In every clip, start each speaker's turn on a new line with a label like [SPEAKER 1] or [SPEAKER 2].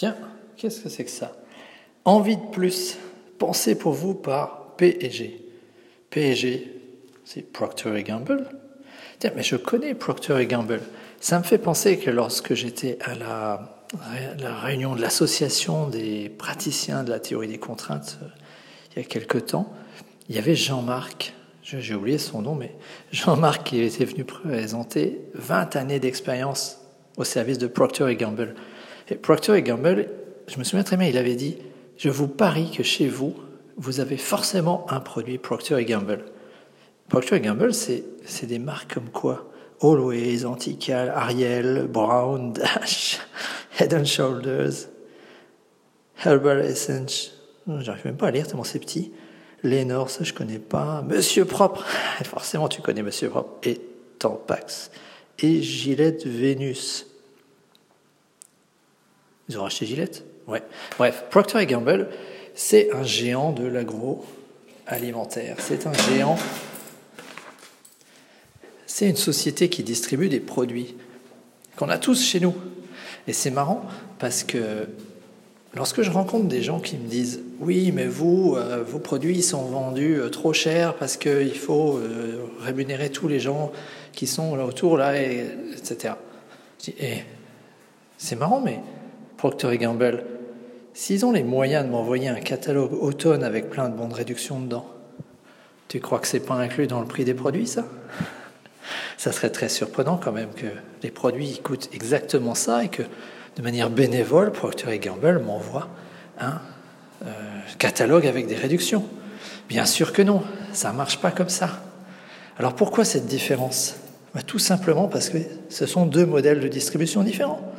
[SPEAKER 1] Tiens, qu'est-ce que c'est que ça? Envie de plus, pensez pour vous par P&G. P&G, c'est Procter Gamble. Tiens, mais je connais Procter Gamble. Ça me fait penser que lorsque j'étais à la, la, réunion de l'association des praticiens de la théorie des contraintes euh, il y a quelque temps, il y avait Jean-Marc, j'ai oublié son nom, mais Jean-Marc qui était venu présenter 20 années d'expérience au service de Procter Gamble. Et Procter Gamble, je me souviens très bien, il avait dit, je vous parie que chez vous, vous avez forcément un produit Procter Gamble. Procter Gamble, c'est des marques comme quoi? Always, Antical, Ariel, Brown, Dash, Head and Shoulders, Herbal Essence, j'arrive même pas à lire tellement c'est petit, Lénore, ça je connais pas, Monsieur Propre, forcément tu connais Monsieur Propre, et Tampax, et Gillette Vénus. Ils ont racheté Gillette Ouais. Bref, Procter Gamble, c'est un géant de l'agroalimentaire. C'est un géant c'est une société qui distribue des produits qu'on a tous chez nous. Et c'est marrant parce que lorsque je rencontre des gens qui me disent oui, mais vous, euh, vos produits sont vendus euh, trop cher parce qu'il faut euh, rémunérer tous les gens qui sont là autour, là, et, etc. Dis, eh, c'est marrant, mais Procter Gamble, s'ils ont les moyens de m'envoyer un catalogue automne avec plein de bons de réduction dedans, tu crois que c'est pas inclus dans le prix des produits, ça? Ça serait très surprenant quand même que les produits coûtent exactement ça et que de manière bénévole, Procter Gamble m'envoie un euh, catalogue avec des réductions. Bien sûr que non, ça ne marche pas comme ça. Alors pourquoi cette différence? Bah, Tout simplement parce que ce sont deux modèles de distribution différents.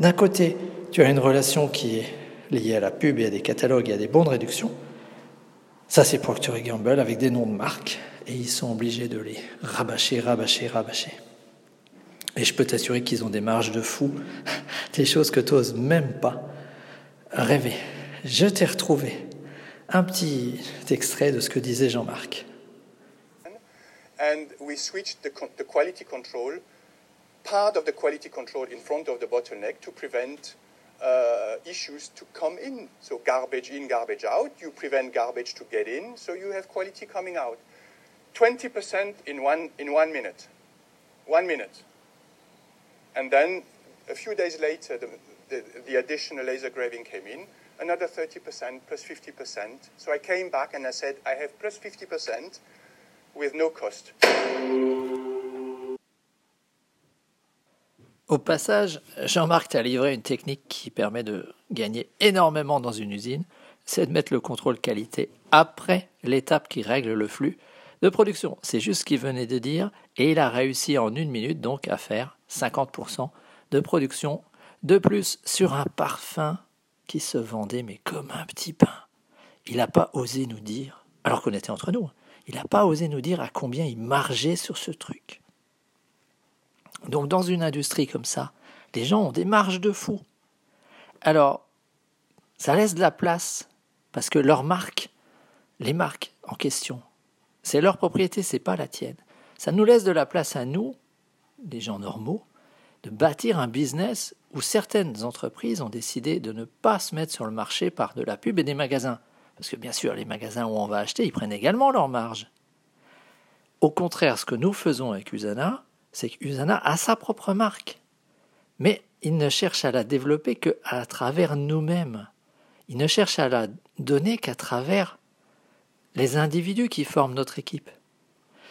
[SPEAKER 1] D'un côté, tu as une relation qui est liée à la pub et à des catalogues et à des bons de réduction. Ça, c'est Procter Gamble avec des noms de marques et ils sont obligés de les rabâcher, rabâcher, rabâcher. Et je peux t'assurer qu'ils ont des marges de fou, des choses que tu n'oses même pas rêver. Je t'ai retrouvé un petit extrait de ce que disait Jean-Marc.
[SPEAKER 2] And we switched the, the quality control, part of the quality control in front of the bottleneck to prevent uh, issues to come in. So garbage in, garbage out. You prevent garbage to get in, so you have quality coming out. 20% in one, in one minute. One minute. And then a few days later, the, the, the additional laser graving came in, another 30%, plus 50%. So I came back and I said, I have plus 50% with no cost.
[SPEAKER 1] Au passage, Jean-Marc t'a livré une technique qui permet de gagner énormément dans une usine, c'est de mettre le contrôle qualité après l'étape qui règle le flux de production. C'est juste ce qu'il venait de dire. Et il a réussi en une minute donc à faire 50% de production de plus sur un parfum qui se vendait mais comme un petit pain. Il n'a pas osé nous dire, alors qu'on était entre nous, il n'a pas osé nous dire à combien il margeait sur ce truc. Donc dans une industrie comme ça, les gens ont des marges de fou. Alors, ça laisse de la place, parce que leurs marques, les marques en question, c'est leur propriété, c'est pas la tienne. Ça nous laisse de la place à nous, des gens normaux, de bâtir un business où certaines entreprises ont décidé de ne pas se mettre sur le marché par de la pub et des magasins. Parce que bien sûr, les magasins où on va acheter, ils prennent également leur marge. Au contraire, ce que nous faisons avec Usana, c'est qu'Usana a sa propre marque. Mais il ne cherche à la développer qu'à travers nous-mêmes. Il ne cherche à la donner qu'à travers les individus qui forment notre équipe.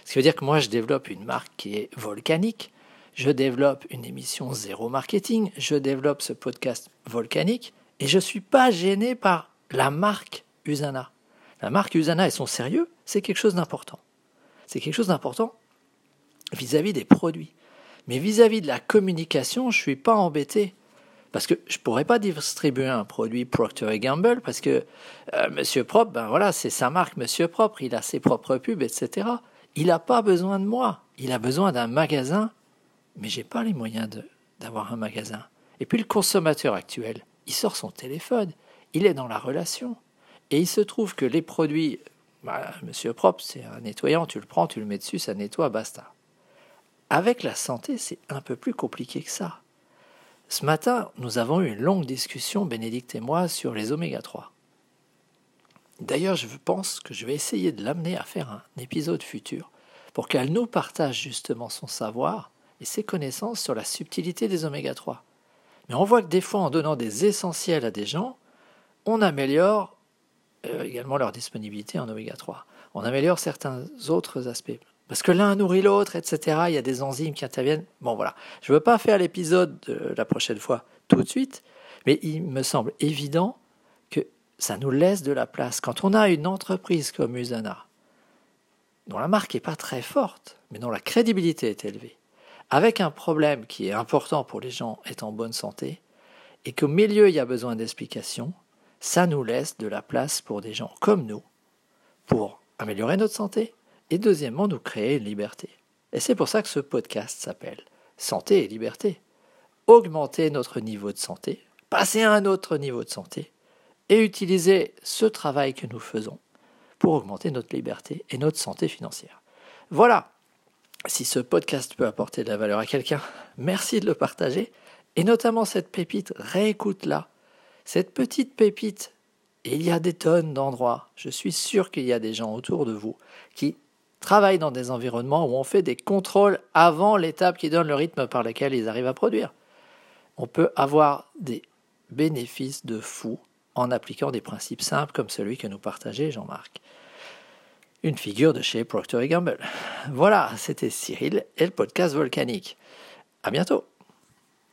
[SPEAKER 1] Ce qui veut dire que moi, je développe une marque qui est volcanique, je développe une émission zéro marketing, je développe ce podcast volcanique, et je ne suis pas gêné par la marque Usana. La marque Usana et son sérieux, c'est quelque chose d'important. C'est quelque chose d'important vis-à-vis des produits. Mais vis-à-vis -vis de la communication, je ne suis pas embêté. Parce que je pourrais pas distribuer un produit Procter Gamble parce que euh, Monsieur Propre, ben voilà, c'est sa marque Monsieur Propre, il a ses propres pubs, etc. Il n'a pas besoin de moi. Il a besoin d'un magasin, mais j'ai pas les moyens d'avoir un magasin. Et puis le consommateur actuel, il sort son téléphone, il est dans la relation, et il se trouve que les produits, bah, Monsieur Propre, c'est un nettoyant, tu le prends, tu le mets dessus, ça nettoie, basta. Avec la santé, c'est un peu plus compliqué que ça Ce matin, nous avons eu une longue discussion, Bénédicte et moi, sur les oméga 3. D'ailleurs, je pense que je vais essayer de l'amener à faire un épisode futur pour qu'elle nous partage justement son savoir et ses connaissances sur la subtilité des oméga 3. Mais on voit que des fois, en donnant des essentiels à des gens, on améliore euh, également leur disponibilité en oméga 3. On améliore certains autres aspects. Parce que l'un nourrit l'autre, etc. Il y a des enzymes qui interviennent. Bon, voilà. Je ne veux pas faire l'épisode de la prochaine fois tout de suite, mais il me semble évident que ça nous laisse de la place. Quand on a une entreprise comme Usana, dont la marque n'est pas très forte, mais dont la crédibilité est élevée, avec un problème qui est important pour les gens étant en bonne santé, et qu'au milieu il y a besoin d'explications, ça nous laisse de la place pour des gens comme nous, pour améliorer notre santé, et deuxièmement nous créer une liberté. Et c'est pour ça que ce podcast s'appelle Santé et liberté. Augmenter notre niveau de santé, passer à un autre niveau de santé, et utiliser ce travail que nous faisons pour augmenter notre liberté et notre santé financière. Voilà, si ce podcast peut apporter de la valeur à quelqu'un, merci de le partager. Et notamment cette pépite, réécoute-la. Cette petite pépite, il y a des tonnes d'endroits, je suis sûr qu'il y a des gens autour de vous qui travaillent dans des environnements où on fait des contrôles avant l'étape qui donne le rythme par lequel ils arrivent à produire. On peut avoir des bénéfices de fou en appliquant des principes simples comme celui que nous partageait Jean-Marc une figure de chez Procter Gamble. Voilà, c'était Cyril et le podcast volcanique. À bientôt.